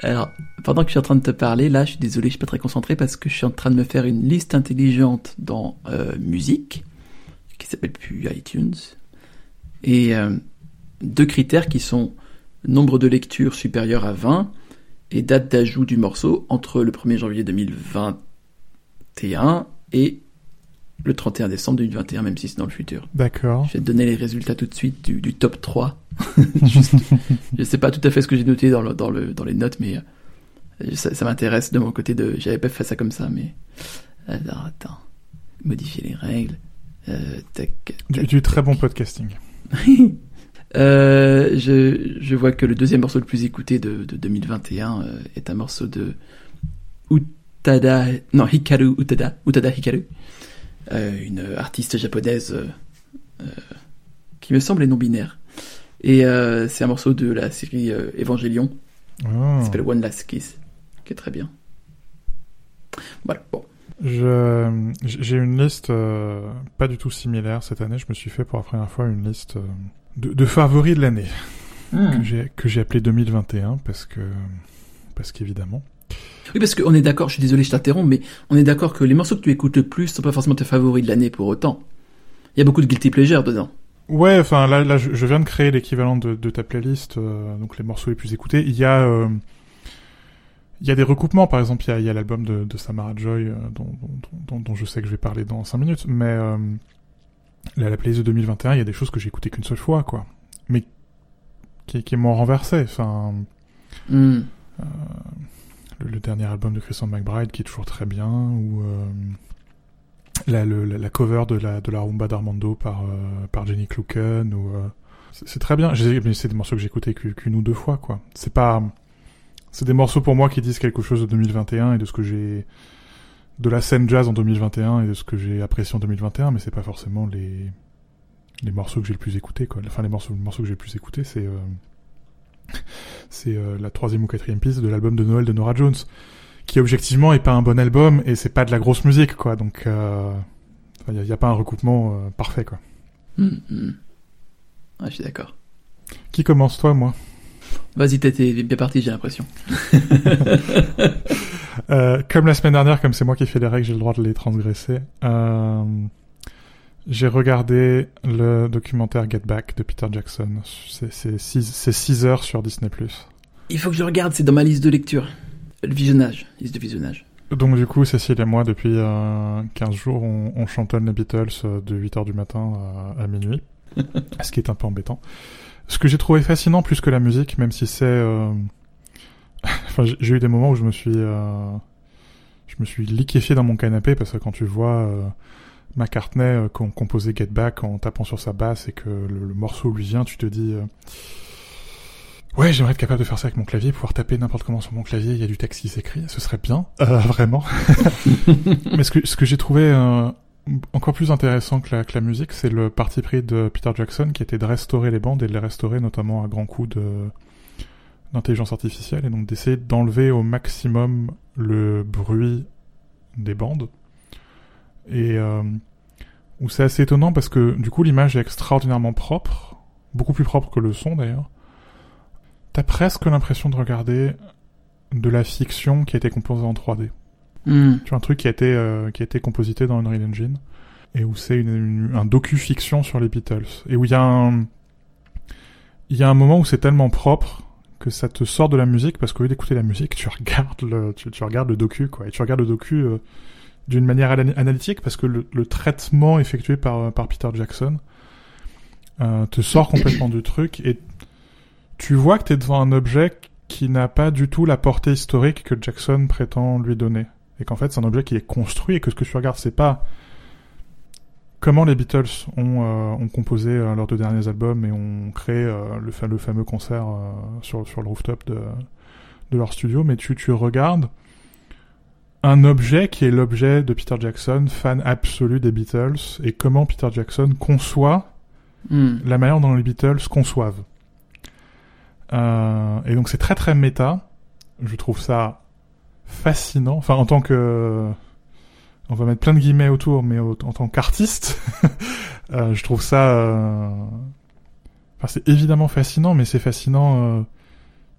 Alors, pendant que je suis en train de te parler, là, je suis désolé, je suis pas très concentré parce que je suis en train de me faire une liste intelligente dans euh, musique, qui s'appelle plus iTunes, et euh, deux critères qui sont nombre de lectures supérieur à 20 et date d'ajout du morceau entre le 1er janvier 2021 et le 31 décembre 2021, même si c'est dans le futur. D'accord. Je vais te donner les résultats tout de suite du, du top 3. Juste, je sais pas tout à fait ce que j'ai noté dans, le, dans, le, dans les notes, mais euh, ça, ça m'intéresse de mon côté. de J'avais pas fait ça comme ça, mais... Alors, attends. Modifier les règles. Euh, tac, Du, tac, du très tac. bon podcasting. Euh, je, je vois que le deuxième morceau le plus écouté de, de 2021 euh, est un morceau de Utada, non Hikaru Utada, Utada Hikaru, une artiste japonaise euh, euh, qui me semble est non binaire. Et euh, c'est un morceau de la série euh, Evangelion, qui s'appelle One Last Kiss, qui est très bien. Voilà, bon. Je, j'ai une liste euh, pas du tout similaire cette année. Je me suis fait pour la première fois une liste euh, de, de favoris de l'année que j'ai que j'ai appelé 2021 parce que parce qu'évidemment. Oui, parce qu'on est d'accord, je suis désolé, je t'interromps, mais on est d'accord que les morceaux que tu écoutes le plus sont pas forcément tes favoris de l'année pour autant. Il y a beaucoup de guilty pleasure dedans. Ouais, enfin là, là, je, viens de créer l'équivalent de, de ta playlist, euh, donc les morceaux les plus écoutés. Il y a, euh, il y a des recoupements, par exemple, il y a, l'album de, de Samara Joy, euh, dont, dont, dont, dont je sais que je vais parler dans 5 minutes, mais là, la playlist de 2021, il y a des choses que j'ai écoutées qu'une seule fois, quoi, mais qui, qui m'ont renversé. Enfin, Hmm. Le, dernier album de Christian McBride qui est toujours très bien, ou euh, la, le- la, cover de la, de la rumba d'Armando par, euh, par Jenny Kluken, ou euh, c'est très bien. C'est des morceaux que j'ai écoutés qu'u- qu'une ou deux fois, quoi. C'est pas, c'est des morceaux pour moi qui disent quelque chose de 2021 et de ce que j'ai, de la scène jazz en 2021 et de ce que j'ai apprécié en 2021, mais c'est pas forcément les, les morceaux que j'ai le plus écoutés, quoi. Enfin, les morceaux, les morceaux que j'ai le plus écoutés, c'est, euh, c'est euh, la troisième ou quatrième piste de l'album de Noël de Nora Jones, qui objectivement est pas un bon album et c'est pas de la grosse musique, quoi. Donc, euh, il y, a- pas un recoupement euh, parfait, quoi. Hmm, hmm. Ouais, je suis d'accord. Qui commence, toi, moi? Vas-y, t'es bien parti, j'ai l'impression. Euh, Comme la semaine dernière, comme c'est moi qui fais les règles, j'ai le droit de les transgresser. Euh, j'ai regardé le documentaire Get Back de Peter Jackson. C'est- C'est 6 heures sur Disney+. Il faut que je regarde, c'est dans ma liste de lecture. Le visionnage, liste de visionnage. Donc du coup, Cécile et moi, depuis euh, 15 jours, on, on chantonne les Beatles euh, de 8h du matin à, à minuit, ce qui est un peu embêtant. Ce que j'ai trouvé fascinant plus que la musique, même si c'est... euh, enfin, j'ai- j'ai eu des moments où je me suis... euh, Je me suis liquéfié dans mon canapé parce que quand tu vois euh, McCartney euh, com- composer Get Back en tapant sur sa basse et que le, le morceau lui vient, tu te dis... euh, Ouais, j'aimerais être capable de faire ça avec mon clavier, pouvoir taper n'importe comment sur mon clavier, il y a du texte qui s'écrit, ce serait bien, euh, vraiment. Mais ce que, ce que j'ai trouvé euh, encore plus intéressant que la, que la musique, c'est le parti pris de Peter Jackson qui était de restaurer les bandes et de les restaurer notamment à grands coups de d'intelligence artificielle et donc d'essayer d'enlever au maximum le bruit des bandes. Et euh, où c'est assez étonnant parce que du coup l'image est extraordinairement propre, beaucoup plus propre que le son d'ailleurs. T'as presque l'impression de regarder de la fiction qui a été composée en 3D. Hmm. Tu vois, un truc qui a été, euh, qui a été composité dans Unreal Engine. Et où c'est une, une- un docu-fiction sur les Beatles. Et où il y a un, il y a un moment où c'est tellement propre que ça te sort de la musique parce qu'au lieu d'écouter la musique, tu regardes le, tu, tu regardes le docu, quoi. Et tu regardes le docu euh, d'une manière ana- analytique parce que le, traitement effectué par, Peter Jackson euh, te sort complètement du truc et tu vois que t'es devant un objet qui n'a pas du tout la portée historique que Jackson prétend lui donner. Et qu'en fait, c'est un objet qui est construit et que ce que tu regardes, c'est pas comment les Beatles ont, euh, ont composé euh, leurs deux derniers albums et ont créé le, fa- le fameux concert sur, sur le rooftop de, de leur studio, mais tu, tu regardes un objet qui est l'objet de Peter Jackson, fan absolu des Beatles, et comment Peter Jackson conçoit Hmm. la manière dont les Beatles conçoivent. Euh, et donc c'est très très méta. Je trouve ça fascinant. Enfin, en tant que... On va mettre plein de guillemets autour, mais en tant qu'artiste, euh, je trouve ça... euh, Enfin, c'est évidemment fascinant, mais c'est fascinant euh,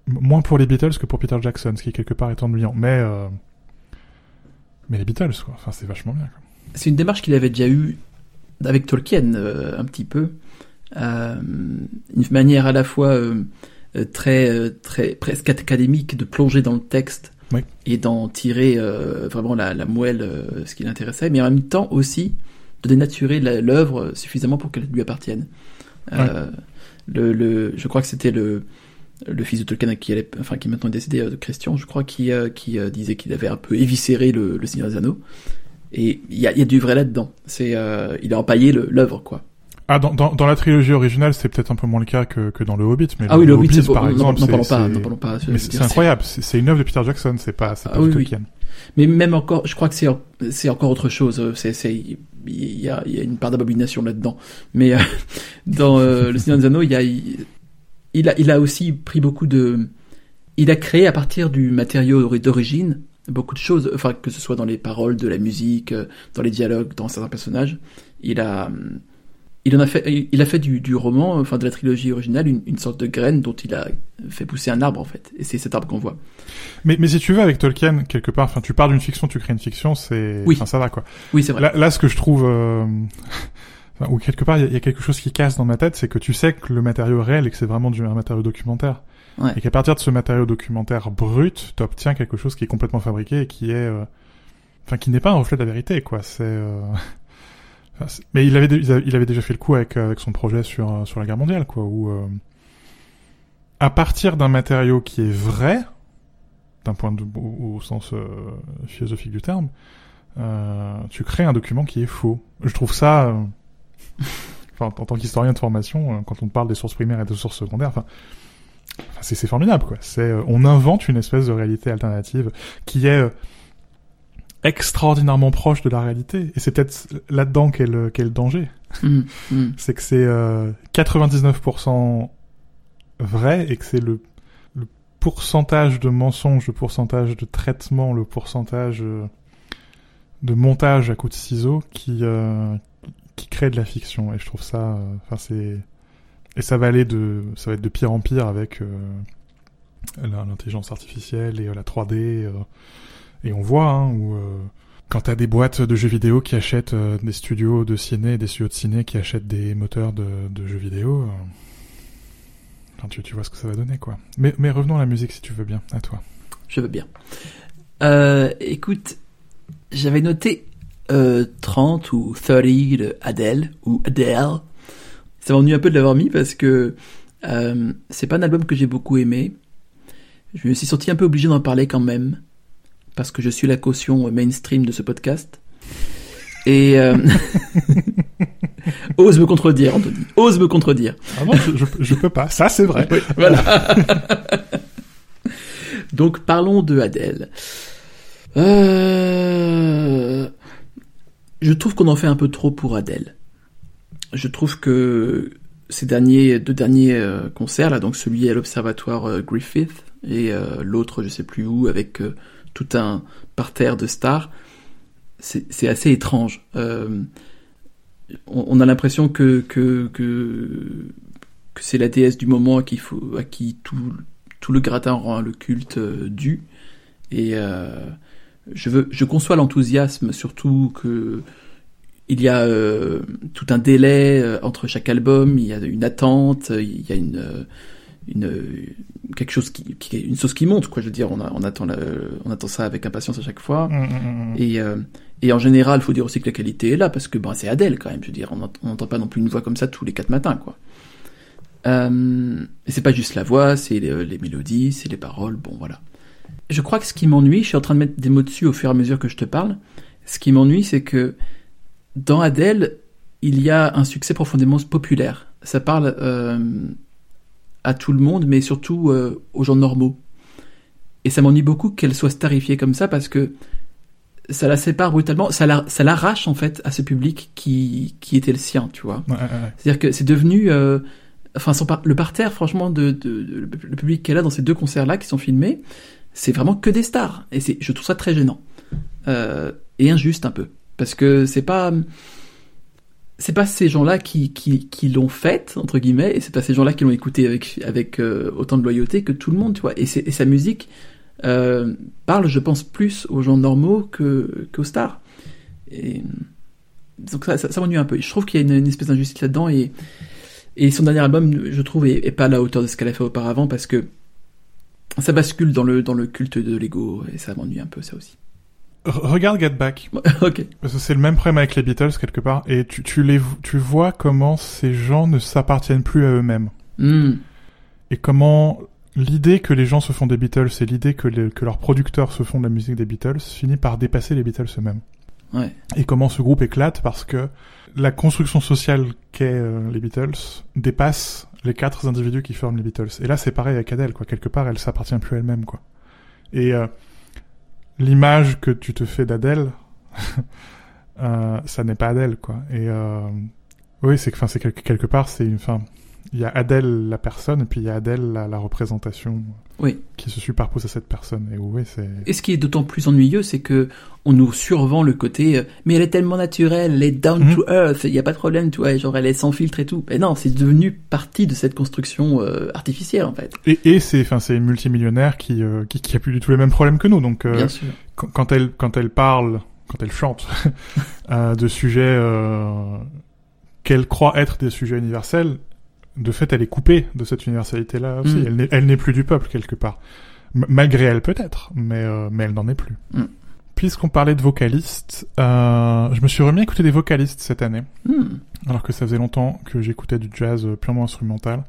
moins pour les Beatles que pour Peter Jackson, ce qui quelque part est ennuyant. Mais euh, mais les Beatles, quoi. Enfin, c'est vachement bien. C'est une démarche qu'il avait déjà eue avec Tolkien euh, un petit peu, euh, une manière à la fois euh, très très presque académique de plonger dans le texte Oui. et d'en tirer vraiment la, la moelle, ce qui l'intéressait, mais en même temps aussi de dénaturer l'œuvre suffisamment pour qu'elle lui appartienne. Le, le, je crois que c'était le le fils de Tolkien qui allait, enfin qui maintenant est décédé, euh, Christian, je crois, qui euh, qui euh, disait qu'il avait un peu éviscéré le, le Seigneur des Anneaux. Et il y a, y a du vrai là-dedans. C'est, euh, il a empaillé l'œuvre, quoi. Ah, dans, dans, dans la trilogie originale, c'est peut-être un peu moins le cas que, que dans le Hobbit. Mais Ah oui, le Hobbit, c'est par n'en- exemple, parlons pas, pas. c'est incroyable. C'est une œuvre de Peter Jackson. C'est pas, c'est pas Ah oui. Tolkien. Mais même encore, je crois que c'est, c'est encore autre chose. C'est, c'est, il y a, y a une part d'abomination là-dedans. Mais euh, dans euh, le Seigneur des Anneaux, il y a, il a, il a aussi pris beaucoup de, il a créé à partir du matériau ori- d'origine beaucoup de choses. Enfin, que ce soit dans les paroles, de la musique, euh, dans les dialogues, dans certains personnages. Il a, il en a fait, il a fait du, du roman, enfin de la trilogie originale, une, une sorte de graine dont il a fait pousser un arbre en fait. Et c'est cet arbre qu'on voit. Mais, mais si tu veux, avec Tolkien, quelque part, enfin, tu pars d'une fiction, tu crées une fiction, c'est, Oui. enfin, ça va, quoi. Oui, c'est vrai. Là, là, ce que je trouve, euh... enfin, ou quelque part, il y, a- il y a quelque chose qui casse dans ma tête, c'est que tu sais que le matériau est réel et que c'est vraiment du, un matériau documentaire. Ouais. Et qu'à partir de ce matériau documentaire brut, tu obtiens quelque chose qui est complètement fabriqué et qui est, euh, enfin, qui n'est pas un reflet de la vérité, quoi. C'est, euh... enfin, mais il avait, il avait- déjà fait le coup avec, euh, avec son projet sur, euh, sur la guerre mondiale, quoi, où, euh, à partir d'un matériau qui est vrai, d'un point de au, au sens euh, philosophique du terme, euh, tu crées un document qui est faux. Je trouve ça, euh, enfin, en tant qu'historien de formation, euh, quand on parle des sources primaires et des sources secondaires, enfin, c'est formidable, quoi. C'est, euh, on invente une espèce de réalité alternative qui est euh, extraordinairement proche de la réalité. Et c'est peut-être là-dedans qu'est le, danger. Hum, hum. C'est que c'est euh, 99% vrai et que c'est le, le pourcentage de mensonges, le pourcentage de traitement, le pourcentage de montage à coups de ciseaux qui euh, qui crée de la fiction. Et je trouve ça, euh, enfin c'est et ça va aller de ça va être de pire en pire avec euh, l'intelligence artificielle et euh, la 3D euh, et on voit hein, où quand t'as des boîtes de jeux vidéo qui achètent des studios de ciné, des studios de ciné qui achètent des moteurs de, jeux vidéo, tu, tu vois ce que ça va donner, quoi. Mais, mais revenons à la musique, si tu veux bien, à toi. Je veux bien. Euh, écoute, j'avais noté euh, 30 ou 30 de Adele ou Adele. Ça m'ennuie un peu de l'avoir mis parce que euh, c'est pas un album que j'ai beaucoup aimé. Je me suis senti un peu obligé d'en parler quand même parce que je suis la caution mainstream de ce podcast. Et euh... ose me contredire, Anthony. Ose me contredire. Ah non, je, je, je peux pas. Ça, c'est vrai. Oui, voilà. Donc parlons de Adèle. Euh... Je trouve qu'on en fait un peu trop pour Adèle. Je trouve que ces derniers deux derniers euh, concerts là, donc celui à l'observatoire euh, Griffith et euh, l'autre je sais plus où avec tout un parterre de stars, c'est assez étrange. On, a l'impression que c'est la déesse du moment à qui, tout, tout le gratin rend le culte dû. Et je, veux, je conçois l'enthousiasme, surtout que il y a euh, tout un délai euh, entre chaque album, il y a une attente, il y a une, euh, une quelque chose qui, qui une sauce qui monte quoi. Je veux dire, on, a, on attend la, on attend ça avec impatience à chaque fois. Mm, mm, mm. Et, euh, et en général, il faut dire aussi que la qualité est là, parce que ben, c'est Adèle quand même. Je veux dire, on n'entend pas non plus une voix comme ça tous les quatre matins, quoi. Euh, et c'est pas juste la voix, c'est les, les mélodies, c'est les paroles, bon voilà. Je crois que ce qui m'ennuie, je suis en train de mettre des mots dessus au fur et à mesure que je te parle, ce qui m'ennuie, c'est que dans Adèle, il y a un succès profondément populaire. Ça parle euh, à tout le monde, mais surtout euh, aux gens normaux. Et ça m'ennuie beaucoup qu'elle soit starifiée comme ça, parce que ça la sépare brutalement, ça la- ça l'arrache en fait à ce public qui, qui était le sien, tu vois. Ouais, ouais, ouais. C'est-à-dire que c'est devenu, euh, enfin, son par- le parterre, franchement, de, de, de- le public qu'elle a dans ces deux concerts-là qui sont filmés, c'est vraiment que des stars. Et je trouve ça très gênant euh, et injuste un peu, parce que c'est pas, c'est pas ces gens-là qui, l'ont faite entre guillemets, et c'est pas ces gens-là qui l'ont écouté avec euh, autant de loyauté que tout le monde, tu vois. Et, sa musique euh, parle, je pense, plus aux gens normaux qu'aux stars. Et donc ça, m'ennuie un peu. Je trouve qu'il y a une, espèce d'injustice là-dedans et son dernier album, je trouve, est, pas à la hauteur de ce qu'elle a fait auparavant parce que ça bascule dans le dans le culte de l'ego et ça m'ennuie un peu ça aussi. Regarde Get Back. ok. Parce que c'est le même problème avec les Beatles quelque part et tu tu les tu vois comment ces gens ne s'appartiennent plus à eux-mêmes. Hmm. Et comment l'idée que les gens se font des Beatles et l'idée que, que leurs producteurs se font de la musique des Beatles finit par dépasser les Beatles eux-mêmes. Ouais. Et comment ce groupe éclate parce que la construction sociale qu'est euh, les Beatles dépasse les quatre individus qui forment les Beatles. Et là, c'est pareil avec Adele, quoi. Quelque part, elle s'appartient plus elle-même, quoi. Et euh, l'image que tu te fais d'Adèle, euh, ça n'est pas Adèle, quoi. Et oui, c'est enfin, c'est quelque, quelque part, c'est une fin il y a Adèle la personne et puis il y a Adèle la, la représentation oui. qui se superpose à cette personne. Et oui c'est et ce qui est d'autant plus ennuyeux c'est que on nous survend le côté euh, mais elle est tellement naturelle elle est down Mhm. to earth il y a pas de problème tu vois genre elle est sans filtre et tout. Mais non c'est devenu partie de cette construction euh, artificielle en fait. Et, et c'est enfin c'est une multimillionnaire qui, euh, qui qui a plus du tout les mêmes problèmes que nous. Donc euh, bien sûr. quand, quand elle quand elle parle quand elle chante euh, de sujets euh, qu'elle croit être des sujets universels de fait, elle est coupée de cette universalité-là aussi. Mm. Elle n'est- plus du peuple quelque part, M- malgré elle peut-être, mais euh, mais elle n'en est plus. Mm. Puisqu'on parlait de vocalistes, euh, je me suis remis à écouter des vocalistes cette année, Hmm. alors que ça faisait longtemps que j'écoutais du jazz euh, purement instrumental.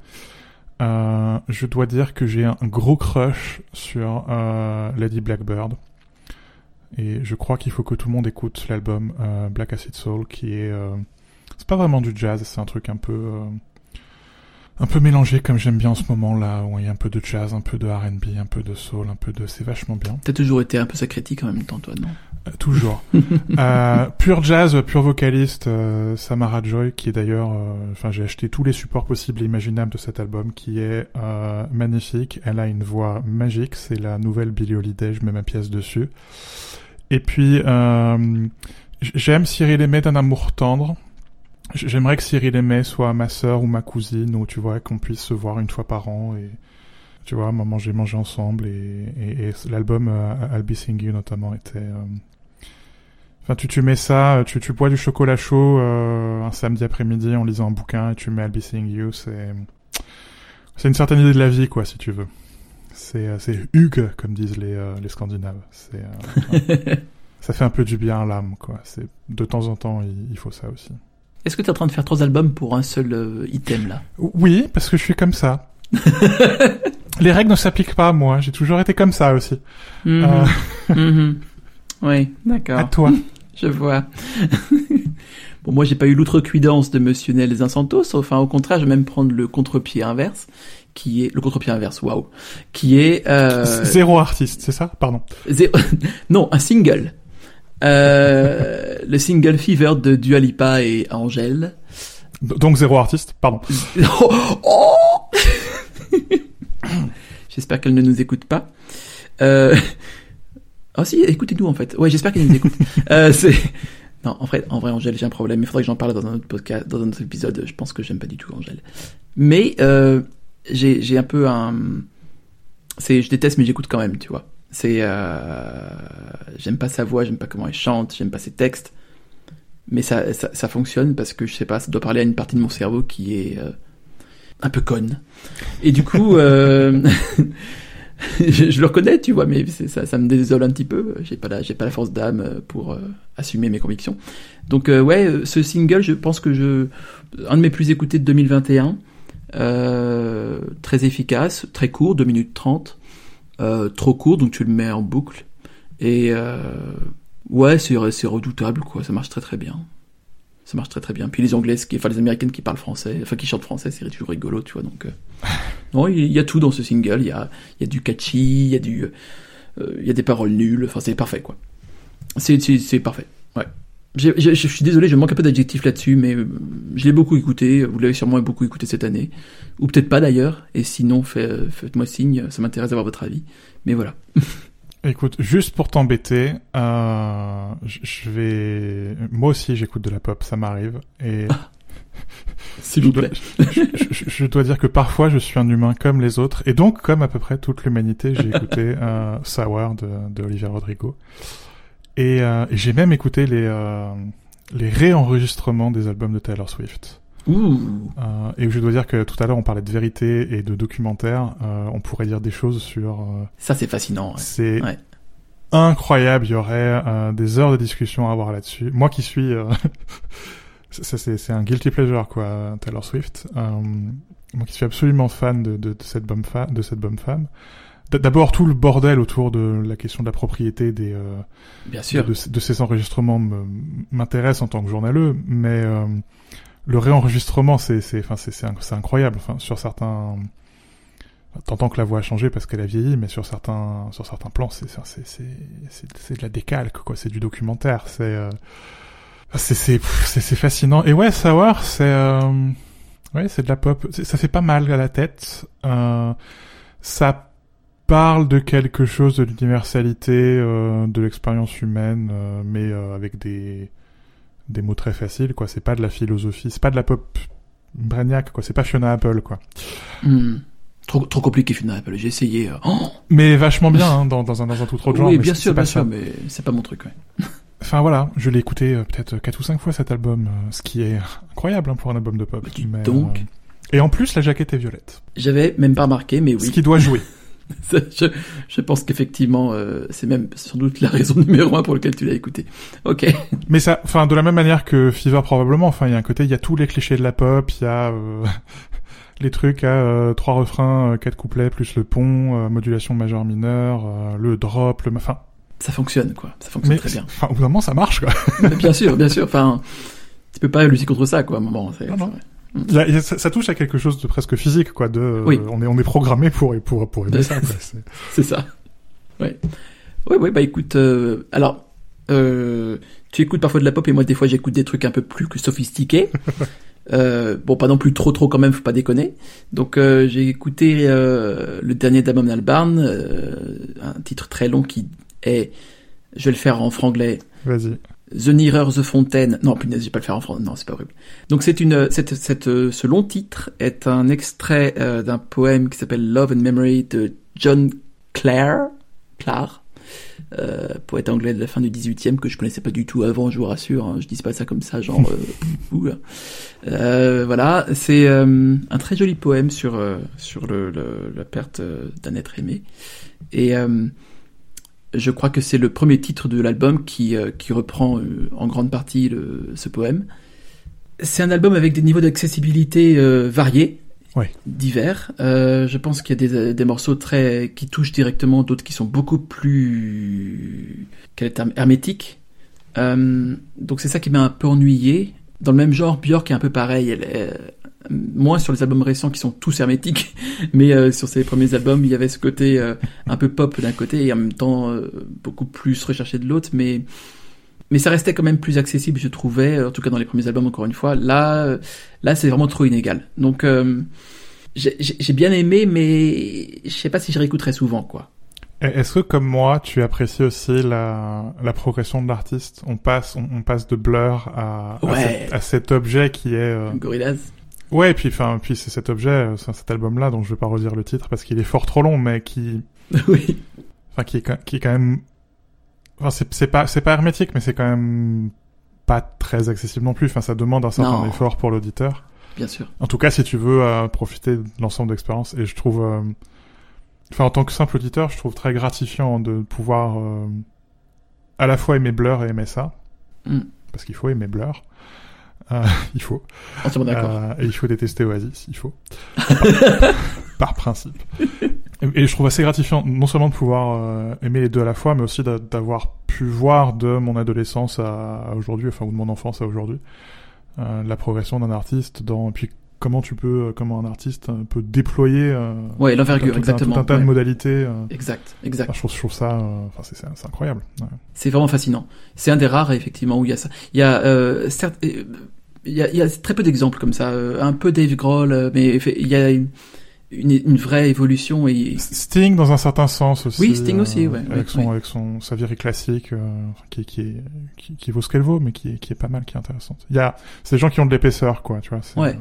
Euh, je dois dire que j'ai un gros crush sur euh, Lady Blackbird. Et je crois qu'il faut que tout le monde écoute l'album euh, Black Acid Soul, qui est... euh, c'est pas vraiment du jazz, c'est un truc un peu... un peu mélangé comme j'aime bien en ce moment là, où il y a un peu de jazz, un peu de R&B, un peu de soul, un peu de... C'est vachement bien. t'as toujours été un peu sa critique en même temps toi non? Euh, toujours. euh, pur jazz, pur vocaliste, euh, Samara Joy, qui est d'ailleurs, euh, enfin j'ai acheté tous les supports possibles et imaginables de cet album, qui est euh, magnifique. Elle a une voix magique, c'est la nouvelle Billie Holiday, je mets ma pièce dessus. Et puis euh, j'aime Cyril Aimé d'un amour tendre. J'aimerais que Cyril Aimé soit ma sœur ou ma cousine, ou tu vois, qu'on puisse se voir une fois par an et tu vois, manger, manger ensemble et, et, et l'album euh, I'll Be Seeing You notamment était. euh, Enfin, tu, tu mets ça, tu, tu bois du chocolat chaud euh, un samedi après-midi en lisant un bouquin et tu mets I'll Be Seeing You, c'est c'est une certaine idée de la vie quoi, si tu veux. C'est euh, c'est Hugues comme disent les euh, les Scandinaves. C'est euh, ça fait un peu du bien à l'âme quoi. C'est de temps en temps il, il faut ça aussi. Est-ce que t'es en train de faire trois albums pour un seul euh, item là? Oui, parce que je suis comme ça. Les règles ne s'appliquent pas à moi. J'ai toujours été comme ça aussi. Mhm. Euh, Mhm. oui à d'accord toi. Je vois. bon, moi, j'ai pas eu l'outrecuidance de Monsieur Nelson Santos. Enfin, au contraire, je vais même prendre le contre-pied inverse, qui est le contre-pied inverse. Waouh, qui est euh, Zéro artiste, c'est ça? Pardon. zé- non un single. Euh, le single Fever de Dua Lipa et Angèle. Donc zéro artiste, pardon. Oh, oh J'espère qu'elle ne nous écoute pas. Euh... Oh si, écoutez-nous en fait. Ouais, j'espère qu'elle nous écoute. euh, c'est... Non, en vrai, en vrai, Angèle, j'ai un problème. Il faudrait que j'en parle dans un autre podcast, dans un autre épisode. Je pense que j'aime pas du tout Angèle. Mais euh, j'ai, j'ai un peu un... C'est, je déteste, mais j'écoute quand même, tu vois. C'est, euh... j'aime pas sa voix, j'aime pas comment elle chante, j'aime pas ses textes. Mais ça, ça, fonctionne parce que je sais pas, ça doit parler à une partie de mon cerveau qui est euh, un peu conne. Et du coup, euh, je, le reconnais, tu vois, mais ça, ça me désole un petit peu. J'ai pas la, j'ai pas la force d'âme pour assumer mes convictions. Donc ouais, ce single, je pense que je, un de mes plus écoutés de 2021, euh, très efficace, très court, 2 minutes 30, euh, trop court, donc tu le mets en boucle. Et euh, ouais, c'est redoutable, quoi. Ça marche très très bien. Ça marche très très bien. Puis les Anglaises, qui, enfin les Américaines qui parlent français, enfin qui chantent français, c'est toujours rigolo, tu vois. Donc euh, non, il y a tout dans ce single. Il y a, il y a du catchy, il y a du, euh, il y a des paroles nulles. Enfin, c'est parfait, quoi. C'est c'est c'est parfait. Ouais. Je suis désolé, je manque un peu d'adjectifs là-dessus, mais euh, je l'ai beaucoup écouté. Vous l'avez sûrement beaucoup écouté cette année, ou peut-être pas d'ailleurs. Et sinon, fait- faites-moi signe. Ça m'intéresse d'avoir votre avis. Mais voilà. Écoute, juste pour t'embêter, euh, je vais... Moi aussi, j'écoute de la pop, ça m'arrive. Et S'il je vous plaît. je, je- je dois dire que parfois, je suis un humain comme les autres. Et donc, comme à peu près toute l'humanité, j'ai écouté euh, Sour de, de Olivia Rodrigo. Et, euh, et j'ai même écouté les, euh, les réenregistrements des albums de Taylor Swift. Ouh. Euh, et je dois dire que tout à l'heure, on parlait de vérité et de documentaire. Euh, on pourrait dire des choses sur... euh, Ça, c'est fascinant. ouais. c'est Ouais. incroyable. Il y aurait des heures de discussion à avoir là-dessus. Moi qui suis, euh, ça, c'est un guilty pleasure quoi, Taylor Swift. Moi qui suis absolument fan de, de, de cette bonne femme, de cette bonne femme. D'abord tout le bordel autour de la question de la propriété des euh, Bien de, sûr. de, ces- de ces enregistrements me- m'intéresse en tant que journaleux, mais euh, le réenregistrement c'est c'est enfin c'est c'est inc- c'est incroyable. Enfin sur certains T'entends que la voix a changé parce qu'elle a vieilli, mais sur certains, sur certains plans, c'est, c'est, c'est, c'est, de la décalque, quoi. C'est du documentaire. C'est, euh, c'est, c'est, c'est, fascinant. Et ouais, savoir, c'est, euh, ouais, c'est de la pop. Ça fait pas mal à la tête. Euh, ça parle de quelque chose de l'universalité, euh, de l'expérience humaine, euh, mais euh, avec des, des mots très faciles, quoi. C'est pas de la philosophie. C'est pas de la pop bragnac, quoi. C'est pas Fiona Apple, quoi. Hmm. Trop, trop compliqué, Fiona Apple. J'ai essayé. euh, Oh Mais vachement bien, hein, dans, dans un, dans un tout autre genre. oui, mais bien sûr, bien ça. sûr, mais c'est pas mon truc. Ouais. Enfin voilà, je l'ai écouté euh, peut-être quatre ou cinq fois cet album, euh, ce qui est incroyable hein, pour un album de pop. Bah, Mais, donc. Et en plus, la jaquette est violette. J'avais même pas remarqué, mais Ce oui. qui doit jouer. je, je pense qu'effectivement, euh, c'est même sans doute la raison numéro un pour laquelle tu l'as écouté. Ok. Mais ça, enfin, de la même manière que Fever probablement. Enfin, il y a un côté, il y a tous les clichés de la pop, il y a euh, les trucs à euh, trois refrains, euh, quatre couplets plus le pont, euh, modulation majeure mineure, euh, le drop, le, enfin. Ça fonctionne, quoi. Ça fonctionne Mais très bien. enfin, au bout d'un moment, ça marche quoi. Bien sûr, bien sûr. Enfin, tu peux pas lutter contre ça, quoi. à un moment. c'est- Non, non. Y a- y a- ça, ça touche à quelque chose de presque physique quoi. De, euh, Oui. on est on est programmé pour pour pour aimer ça. C'est- ça. Ouais. Ouais, ouais, bah écoute, euh, alors, euh, tu écoutes parfois de la pop et moi des fois j'écoute des trucs un peu plus que sophistiqués. Euh, bon, pas non plus trop trop quand même, faut pas déconner. Donc euh, j'ai écouté euh, le dernier d'Amon Albarn, un titre très long qui est, je vais le faire en franglais, Vas-y. The Nearer the Fontaine. Non, punaise, je vais pas le faire en français. Non, c'est pas horrible. Donc c'est une, cette, cette, euh, ce long titre est un extrait euh, d'un poème qui s'appelle Love and Memory de John Clare, Clare, euh, poète anglais de la fin du 18e que je connaissais pas du tout avant, je vous rassure. hein. je dis pas ça comme ça, genre. euh, là. Euh, voilà, c'est un très joli poème sur sur le, le- la perte d'un être aimé et je crois que c'est le premier titre de l'album qui, euh, qui reprend euh, en grande partie le, ce poème. C'est un album avec des niveaux d'accessibilité euh, variés, Ouais. divers. Je pense qu'il y a des, des morceaux très qui touchent directement, d'autres qui sont beaucoup plus quel terme hermétiques. Donc c'est ça qui m'a un peu ennuyé. Dans le même genre, Björk est un peu pareil. Elle moins sur les albums récents qui sont tous hermétiques, mais euh, sur ses premiers albums, il y avait ce côté euh, un peu pop d'un côté et en même temps euh, beaucoup plus recherché de l'autre, mais mais ça restait quand même plus accessible, je trouvais, en tout cas dans les premiers albums encore une fois. Là, là c'est vraiment trop inégal. Donc j'ai bien aimé, mais je sais pas si je réécouterais souvent, quoi. Est-ce que comme moi, tu apprécies aussi la, la progression de l'artiste? On passe, on, on passe de Blur à, à, Ouais. cet, à cet objet qui est. euh, Gorillaz. Ouais, et puis enfin, puis c'est cet objet, euh, cet album-là dont je vais pas redire le titre parce qu'il est fort trop long, mais qui, oui. enfin, qui est, quand- qui est quand même. Enfin, c'est c'est pas, c'est pas hermétique, mais c'est quand même pas très accessible non plus. Enfin, ça demande un certain Non. effort pour l'auditeur. Bien sûr. En tout cas, si tu veux euh, profiter de l'ensemble d'expériences, et je trouve, euh, enfin, en tant que simple auditeur, je trouve très gratifiant de pouvoir euh, à la fois aimer Blur et aimer ça, Mm. parce qu'il faut aimer Blur, Euh, il faut, Entièrement d'accord. Euh, et il faut détester Oasis, il faut, par, par principe. Et, et je trouve assez gratifiant, non seulement de pouvoir euh, aimer les deux à la fois, mais aussi d'a- d'avoir pu voir de mon adolescence à, à aujourd'hui, enfin ou de mon enfance à aujourd'hui, euh, la progression d'un artiste dans, et puis comment tu peux, euh, comment un artiste euh, peut déployer euh, Ouais, l'envergure, tout un- exactement. tout un tas ouais. de modalités. euh, Exact, exact. je trouve, je trouve ça, euh, enfin c'est- c'est incroyable. ouais. C'est vraiment fascinant. C'est un des rares, effectivement, où il y a ça. Il y a, euh, certes, euh, il y a, il y a très peu d'exemples comme ça. Euh, un peu Dave Grohl, euh, mais il y a, une, une vraie évolution et Sting dans un certain sens aussi. Oui, Sting aussi, ouais, Avec ouais, son, ouais. avec son, sa virée classique, euh, qui, qui, est, qui, qui vaut ce qu'elle vaut, mais qui est, qui est pas mal, qui est intéressante. Il y a, des gens qui ont de l'épaisseur, quoi, tu vois. Ouais. euh,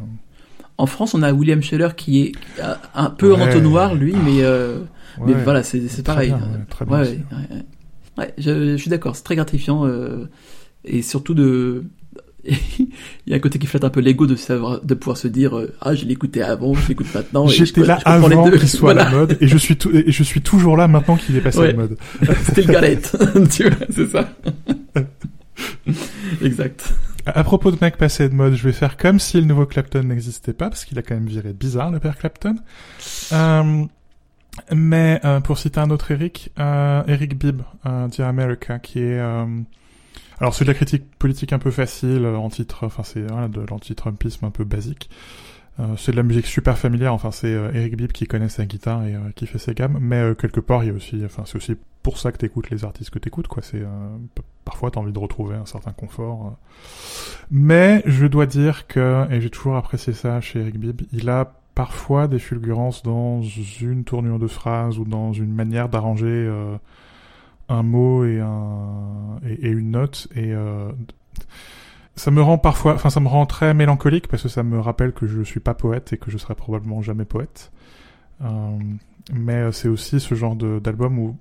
en France on a William Scheller qui est euh, un peu en entonnoir lui mais euh, mais ouais. voilà c'est pareil bien, très bien ouais, aussi. je, je suis d'accord c'est très gratifiant euh, et surtout de il y a un côté qui flatte un peu l'ego de savoir de pouvoir se dire euh, ah je l'écoutais avant je l'écoute maintenant J'étais là je avant qu'il soit à la mode, et je suis et je suis toujours là maintenant qu'il est passé à Ouais. la mode. c'était le galette tu vois c'est ça exact À propos de mec passé de mode, je vais faire comme si le nouveau Clapton n'existait pas, parce qu'il a quand même viré bizarre, le père Clapton. Euh, mais euh, pour citer un autre Eric, euh, Eric Bibb, euh, Dear America, qui est... alors c'est de la critique politique un peu facile, euh, titre, enfin c'est voilà, de l'anti-Trumpisme un peu basique. Euh, c'est de la musique super familière, enfin c'est euh, Eric Bibb qui connaît sa guitare et euh, qui fait ses gammes, mais euh, quelque part il y a aussi, enfin c'est aussi pour ça que t'écoutes les artistes que t'écoutes, quoi. C'est euh, parfois t'as envie de retrouver un certain confort. Mais je dois dire que, et j'ai toujours apprécié ça chez Eric Bibb, il a parfois des fulgurances dans une tournure de phrase ou dans une manière d'arranger un mot et, un, et, une note. Et euh, ça me rend parfois, enfin ça me rend très mélancolique parce que ça me rappelle que je suis pas poète et que je serai probablement jamais poète. Euh, mais euh, c'est aussi ce genre d'album où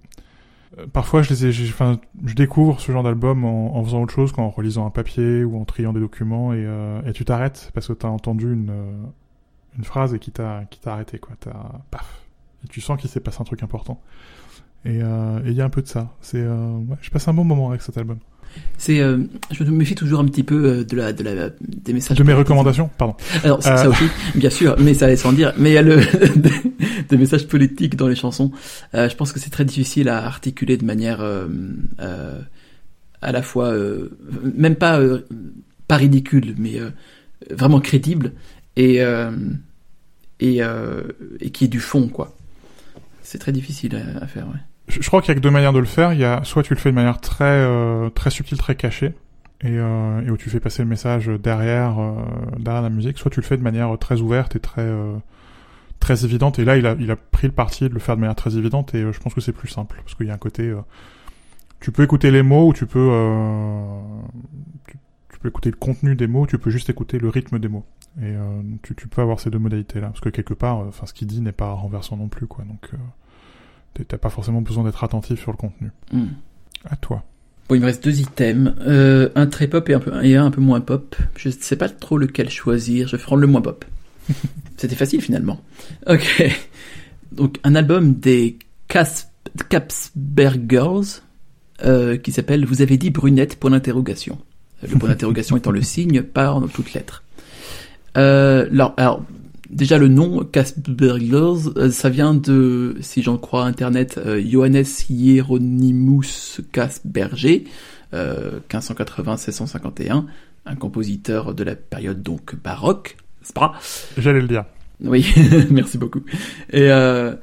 parfois je les enfin, je découvre ce genre d'album en, faisant autre chose qu'en relisant un papier ou en triant des documents et, et tu t'arrêtes parce que t'as entendu une, une phrase et qui t'a, qui t'a arrêté quoi. T'as, paf. Et tu sens qu'il s'est passé un truc important. Et euh, et il y a un peu de ça. C'est, euh, ouais, je passe un bon moment avec cet album. c'est euh, je me méfie toujours un petit peu de la de la des messages De mes recommandations, pardon. Alors, Euh. ça aussi, bien sûr, mais ça allait sans dire. Mais il y a le des, messages politiques dans les chansons. Euh, je pense que c'est très difficile à articuler de manière à la fois, même pas pas ridicule, mais vraiment crédible et et et qui est du fond, quoi. C'est très difficile à, à faire, ouais. Je, crois qu'il y a que deux manières de le faire. Il y a soit tu le fais de manière très euh, très subtile, très cachée, et, euh, et où tu fais passer le message derrière euh, derrière la musique. Soit tu le fais de manière très ouverte et très euh, très évidente. Et là, il a il a pris le parti de le faire de manière très évidente. Et euh, je pense que c'est plus simple parce qu'il y a un côté. euh, tu peux écouter les mots ou tu peux tu, tu peux écouter le contenu des mots. Tu peux juste écouter le rythme des mots. Et tu, tu peux avoir ces deux modalités là parce que quelque part, enfin ce qu'il dit n'est pas renversant non plus quoi. Donc T'as pas forcément besoin d'être attentif sur le contenu. Hmm. À toi. Bon, il me reste deux items, euh, un très pop et un, peu, et un un peu moins pop. Je sais pas trop lequel choisir, je vais prendre le moins pop. C'était facile finalement. Ok. Donc un album des Cas Capsbergers euh, qui s'appelle Vous avez dit brunette pour l'interrogation. Le point d'interrogation étant le signe par dans toutes lettres. Euh, alors, alors, déjà le nom Caspergers, euh, ça vient de, si j'en crois Internet, euh, Johannes Hieronymus Casberger, euh, 1580-1651, un compositeur de la période donc baroque, c'est pas? J'allais le dire. oui, merci beaucoup. Et euh,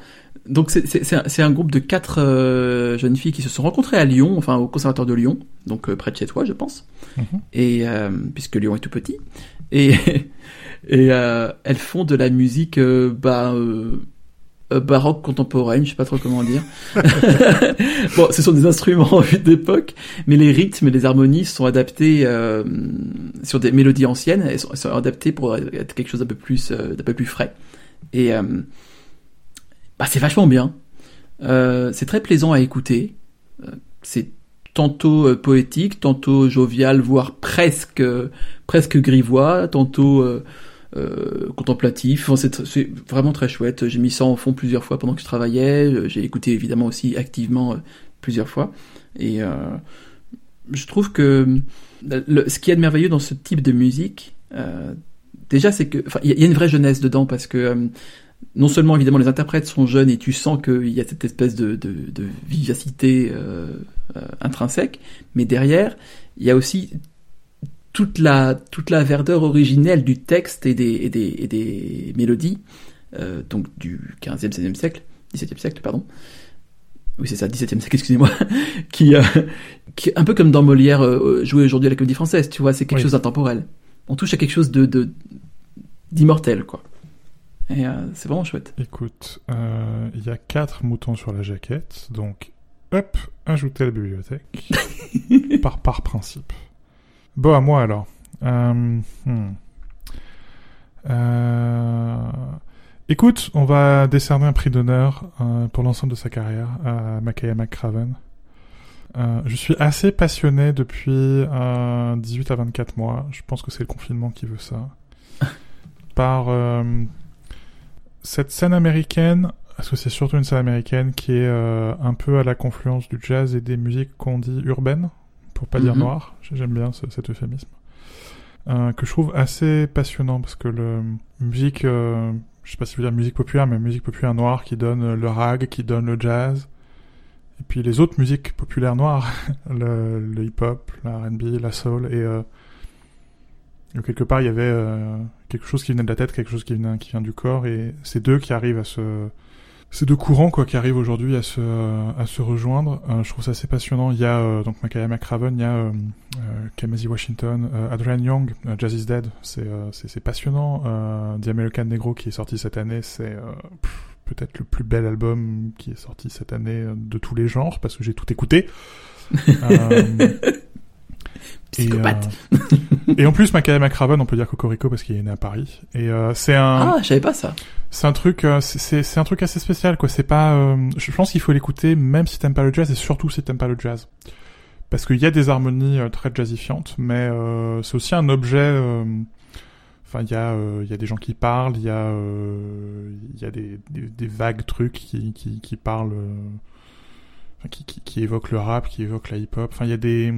donc c'est un, un groupe de quatre euh, jeunes filles qui se sont rencontrées à Lyon, enfin au conservatoire de Lyon, donc euh, près de chez toi, je pense. Mhm. Et euh, puisque Lyon est tout petit, et et euh, elles font de la musique bah baroque contemporaine, je sais pas trop comment dire. bon, ce sont des instruments d'époque, mais les rythmes et les harmonies sont adaptés euh, sur des mélodies anciennes, elles sont, elles sont adaptées pour être quelque chose d'un peu plus euh, d'un peu plus frais. Et euh, bah, c'est vachement bien. Euh, c'est très plaisant à écouter. Euh, c'est tantôt euh, poétique, tantôt jovial, voire presque presque grivois, tantôt contemplatif. Enfin, c'est vraiment très chouette. J'ai mis ça en fond plusieurs fois pendant que je travaillais. J'ai écouté évidemment aussi activement plusieurs fois. Et je trouve que ce qui est de merveilleux dans ce type de musique, déjà, c'est que, il y, a- une vraie jeunesse dedans parce que non seulement évidemment les interprètes sont jeunes et tu sens qu'il y a cette espèce de, de, de vivacité euh, euh, intrinsèque, mais derrière, il y a aussi toute la toute la verdeur originelle du texte et des et des, et des mélodies, euh, donc du 15e, 16e siècle, 17e siècle, pardon. Oui, c'est ça, 17e siècle, excusez-moi, qui, euh, qui un peu comme dans Molière euh, joué aujourd'hui à la comédie française, tu vois, c'est quelque Oui. chose d'intemporel. On touche à quelque chose de de d'immortel, quoi. Et euh, c'est vraiment chouette. Écoute, euh, il y a quatre moutons sur la jaquette, donc hop, ajouter la bibliothèque par par principe. Bon, à moi alors. Euh, hmm. Écoute, on va décerner un prix d'honneur pour l'ensemble de sa carrière à Makaya McCraven. Euh, je suis assez passionné depuis euh, 18 à 24 mois. Je pense que c'est le confinement qui veut ça. Par euh, cette scène américaine, parce que c'est surtout une scène américaine qui est euh, un peu à la confluence du jazz et des musiques qu'on dit urbaines, pour pas dire Mhm. noires. J'aime bien ce- cet euphémisme. Euh, que je trouve assez passionnant parce que le musique, euh, je sais pas si vous dire musique populaire, mais musique populaire noire qui donne le rag, qui donne le jazz, et puis les autres musiques populaires noires, le, le hip-hop, la R&B, la soul, et euh, donc, quelque part il y avait euh, quelque chose qui venait de la tête, quelque chose qui vient, qui vient du corps, et ces deux qui arrivent à se ces deux courants quoi qui arrivent aujourd'hui à se à se rejoindre. Euh, je trouve ça assez passionnant. Il y a euh, donc Makaya McCraven il y a euh, euh, Kamasi Washington euh, Adrian Young Jazz is Dead. C'est euh, c'est passionnant. Euh, The American Negro qui est sorti cette année c'est euh, peut-être le plus bel album qui est sorti cette année de tous les genres parce que j'ai tout écouté Psychopathe. et, euh, et en plus, Makaya McCraven, on peut dire Cocorico parce qu'il est né à Paris. Et euh, c'est un, Ah, je savais pas ça. c'est un truc, euh, c'est- un truc assez spécial, quoi. C'est pas, euh, je pense qu'il faut l'écouter même si t'aimes pas le jazz et surtout si t'aimes pas le jazz, parce qu'il y a des harmonies très jazzifiantes, mais euh, c'est aussi un objet. euh, Enfin, il y a, euh, il y a des gens qui parlent, il y a, euh, il y a des, des, des vagues trucs qui, qui, qui parlent, euh, qui, qui, qui évoquent le rap, qui évoquent la hip-hop. Enfin, il y a des,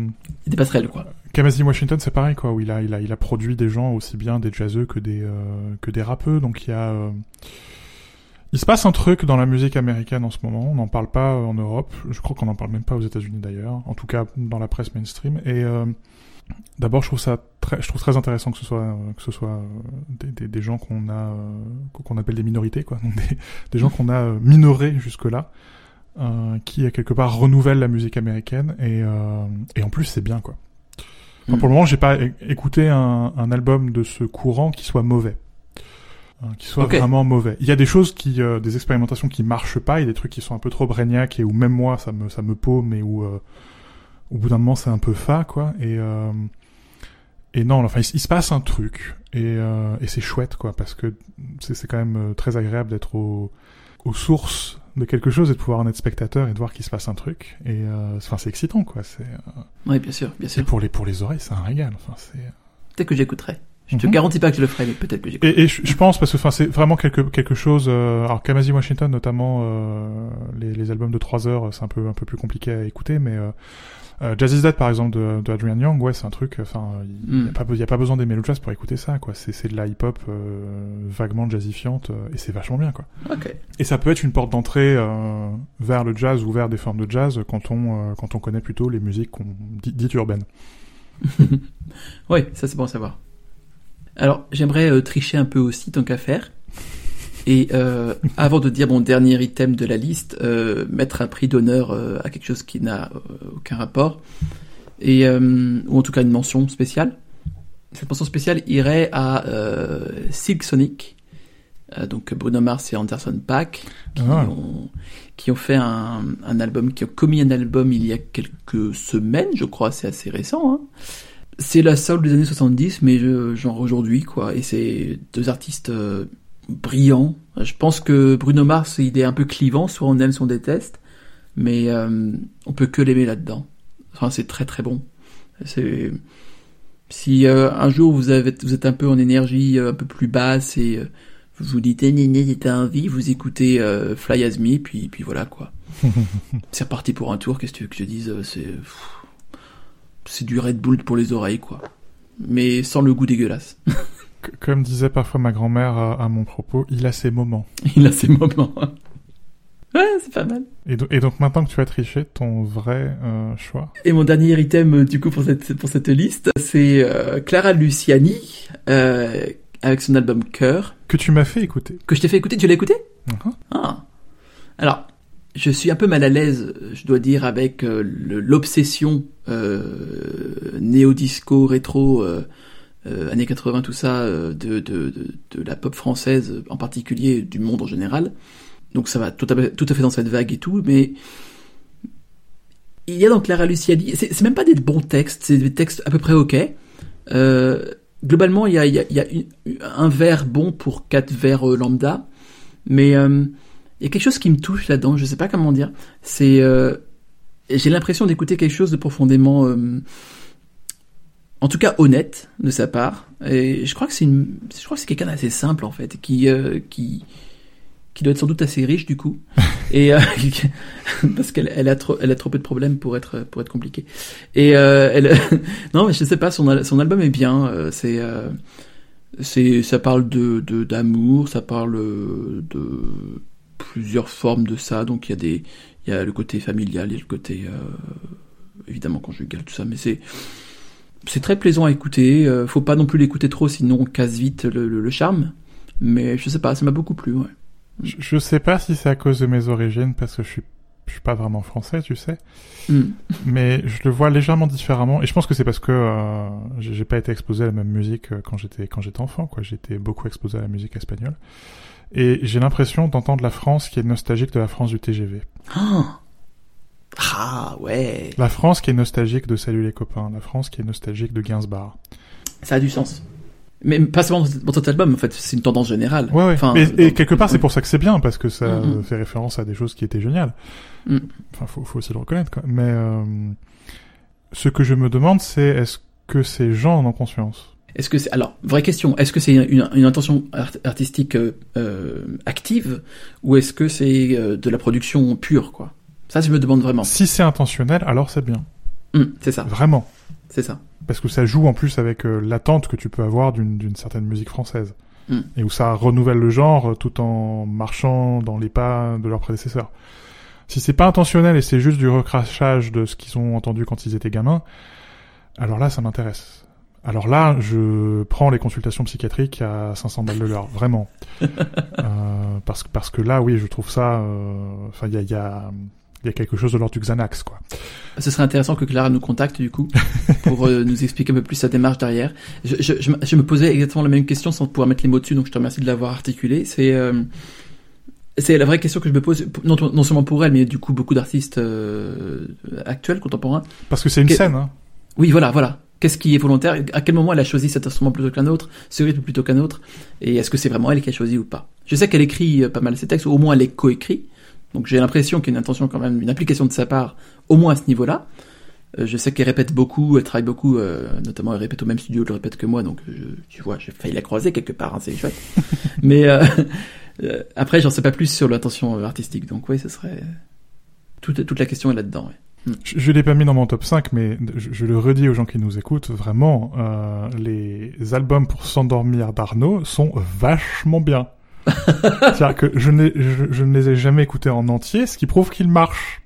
des passerelles, quoi. Kamasi Washington, c'est pareil, quoi, où il a, il a, il a produit des gens aussi bien des jazzeux que des, euh, que des rappeux, donc il y a, euh, il se passe un truc dans la musique américaine en ce moment, on n'en parle pas euh, en Europe, je crois qu'on n'en parle même pas aux États-Unis d'ailleurs, en tout cas dans la presse mainstream, et euh, d'abord je trouve ça très, je trouve très intéressant que ce soit, euh, que ce soit euh, des, des, des gens qu'on a, euh, qu'on appelle des minorités, quoi, donc des, des gens qu'on a minorés jusque-là, euh, qui à quelque part renouvellent la musique américaine, et, euh, et en plus c'est bien, quoi. Enfin, Mm. pour le moment, j'ai pas écouté un, un album de ce courant qui soit mauvais, Hein, qui soit vraiment mauvais. Il y a des choses qui, euh, des expérimentations qui marchent pas, il y a des trucs qui sont un peu trop bragnac et où même moi ça me ça me paume et où euh, au bout d'un moment c'est un peu fa quoi. Et euh, et non, enfin il se passe un truc et euh, et c'est chouette quoi parce que c'est c'est quand même euh, très agréable d'être au aux sources de quelque chose et de pouvoir en être spectateur et de voir qu'il se passe un truc et euh, enfin c'est excitant quoi c'est euh, Oui, bien sûr, bien et sûr. pour les pour les oreilles c'est un régal enfin c'est Peut-être que j'écouterai. Je te Mhm. garantis pas que je le ferai, mais peut-être que j'écouterai. Et, et je, je pense parce que enfin c'est vraiment quelque quelque chose. euh, alors Kamasi Washington notamment euh, les, les albums de 3 heures c'est un peu un peu plus compliqué à écouter mais euh, euh, Jazz is Dead par exemple de, de Adrian Young ouais c'est un truc enfin il Mm. y a pas a besoin d'aimer le jazz pour écouter ça quoi c'est de la hip hop vaguement jazzifiante euh, et c'est vachement bien quoi. Et ça peut être une porte d'entrée euh, vers le jazz ou vers des formes de jazz quand on euh, quand on connaît plutôt les musiques qu'on dit, dites urbaines. Oui, ça c'est bon à savoir. Alors, j'aimerais euh, tricher un peu aussi, tant qu'à faire. Et euh, avant de dire mon dernier item de la liste, euh, mettre un prix d'honneur euh, à quelque chose qui n'a euh, aucun rapport, et euh, ou en tout cas une mention spéciale. Cette mention spéciale irait à euh, Silk Sonic, donc Bruno Mars et Anderson Paak, qui, Ah. ont, qui ont fait un, un album, qui ont commis un album il y a quelques semaines, je crois, c'est assez récent. Hein. C'est la soul des années 70, mais genre aujourd'hui, quoi. Et c'est deux artistes brillants. Je pense que Bruno Mars, il est un peu clivant, soit on aime, soit on déteste, mais euh, on peut que l'aimer là-dedans. Enfin, c'est très très bon. C'est si euh, un jour vous avez vous êtes un peu en énergie euh, un peu plus basse et euh, vous vous dites eh, néné t'as envie, vous écoutez euh, Fly As Me, puis puis voilà quoi. c'est reparti pour un tour. Qu'est-ce que tu veux que je dise euh, C'est c'est du Red Bull pour les oreilles quoi, mais sans le goût dégueulasse. Comme disait parfois ma grand-mère à, à mon propos, il a ses moments. Il a ses moments. ouais, c'est pas mal. Et, do- et donc maintenant que tu as triché ton vrai euh, choix, Et mon dernier item, euh, du coup, pour cette, pour cette liste, c'est euh, Clara Luciani, avec son album Cœur, que tu m'as fait écouter. que je t'ai fait écouter. Tu l'as écouté? Mhm. Ah. Alors, je suis un peu mal à l'aise, je dois dire, avec euh, l'obsession euh, néo-disco rétro euh, euh, années 80, tout ça, euh, de, de, de, de, la pop française en particulier, du monde en général. Donc ça va tout à, tout à fait dans cette vague et tout, mais il y a donc Clara Luciani, c'est même pas des bons textes, c'est des textes à peu près ok. Euh, globalement, il y a, il y a, y a un vers bon pour quatre vers euh, lambda, mais euh, il y a quelque chose qui me touche là-dedans, je sais pas comment dire. C'est, euh, j'ai l'impression d'écouter quelque chose de profondément, euh, en tout cas honnête de sa part. Et je crois que c'est une, je crois que c'est quelqu'un d'assez simple en fait, qui, euh, qui, qui doit être sans doute assez riche du coup, et euh, parce qu'elle elle a trop, elle a trop peu de problèmes pour être pour être compliquée. Et euh, elle, non mais je sais pas, son son album est bien, c'est c'est ça parle de d'amour, ça parle de plusieurs formes de ça, donc il y a des il y a le côté familial, il y a le côté évidemment conjugal, tout ça, mais c'est c'est très plaisant à écouter. Euh, faut pas non plus l'écouter trop, sinon on casse vite le, le, le charme. Mais je sais pas, ça m'a beaucoup plu. Ouais. Je, je sais pas si c'est à cause de mes origines, parce que je suis je suis pas vraiment français, tu sais. Mm. Mais je le vois légèrement différemment. Et je pense que c'est parce que euh, j'ai pas été exposé à la même musique euh, quand j'étais quand j'étais enfant. quoi. J'étais beaucoup exposé à la musique espagnole. Et j'ai l'impression d'entendre la France qui est nostalgique de la France du TGV. Ah. Ah ouais. La France qui est nostalgique de Salut les copains. La France qui est nostalgique de Gainsbourg. Ça a du sens. Mais pas seulement dans cet album, en fait, c'est une tendance générale. Ouais, ouais. Enfin, et, et dans- quelque part, c'est pour ça que c'est bien, parce que ça Mhm. fait référence à des choses qui étaient géniales. Mm. Enfin, faut, faut aussi le reconnaître, quoi. Mais euh, ce que je me demande, c'est est-ce que ces gens en ont conscience? Est-ce que c'est alors vraie question Est-ce que c'est une, une intention art- artistique euh, euh, active ou est-ce que c'est euh, de la production pure quoi? Ça, je me demande vraiment. Si c'est intentionnel, alors c'est bien. Hum, c'est ça, Vraiment. c'est ça. Parce que ça joue en plus avec euh, l'attente que tu peux avoir d'une certaine musique française. Mm. Et où ça renouvelle le genre euh, tout en marchant dans les pas de leurs prédécesseurs. Si c'est pas intentionnel et c'est juste du recrachage de ce qu'ils ont entendu quand ils étaient gamins, alors là, ça m'intéresse. Alors là, je prends les consultations psychiatriques à 500 balles de l'heure, vraiment. euh, parce, que- parce que là, oui, je trouve ça... euh, Enfin, il y a, y, a, il y a quelque chose de l'ordre du Xanax, quoi. Ce serait intéressant que Clara nous contacte du coup pour euh, nous expliquer un peu plus sa démarche derrière. Je, je, je, me- je me posais exactement la même question sans pouvoir mettre les mots dessus, donc je te remercie de l'avoir articulé. C'est euh, c'est la vraie question que je me pose, non, non seulement pour elle, mais du coup beaucoup d'artistes euh, actuels, contemporains. Parce que c'est une Que- scène, hein. Oui, voilà, voilà. Qu'est-ce qui est volontaire? À quel moment elle a choisi cet instrument plutôt qu'un autre, ce rythme plutôt qu'un autre? Et est-ce que c'est vraiment elle qui a choisi ou pas? Je sais qu'elle écrit pas mal ses textes, ou au moins elle les coécrit. Donc j'ai l'impression qu'il y a une intention quand même, une application de sa part, au moins à ce niveau-là. Euh, je sais qu'elle répète beaucoup, elle travaille beaucoup, euh, notamment elle répète au même studio, elle le répète que moi, donc je, tu vois, j'ai failli la croiser quelque part, hein, c'est chouette. Mais euh, après, j'en sais pas plus sur l'intention artistique, donc oui, ce serait... Toute, toute la question est là-dedans, ouais. Je, je l'ai pas mis dans mon top 5, mais je, je le redis aux gens qui nous écoutent, vraiment, euh, les albums pour s'endormir d'Arnaud sont vachement bien. C'est-à-dire que je, ne les ai jamais écoutés en entier, ce qui prouve qu'ils marchent.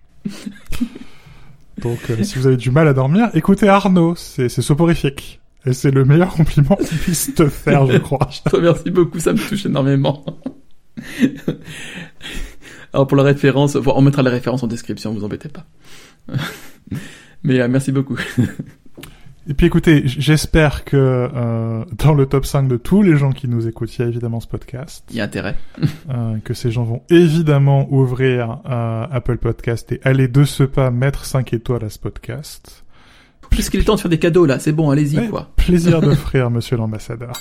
Donc, euh, si vous avez du mal à dormir, écoutez Arnaud, c'est soporifique. Et c'est le meilleur compliment qu'on puisse te faire, je crois. Je te beaucoup, ça me touche énormément. Alors pour la référence, on mettra les références en description, vous embêtez pas. Mais euh, merci beaucoup. Et puis écoutez, j'espère que euh, dans le top 5 de tous les gens qui nous écoutent, il y a évidemment ce podcast. Il y a intérêt. euh, que ces gens vont évidemment ouvrir euh, Apple Podcast et aller de ce pas mettre 5 étoiles à ce podcast. Puisqu'il est temps de faire des cadeaux là, c'est bon, allez-y Ouais. quoi. Plaisir d'offrir, monsieur l'ambassadeur.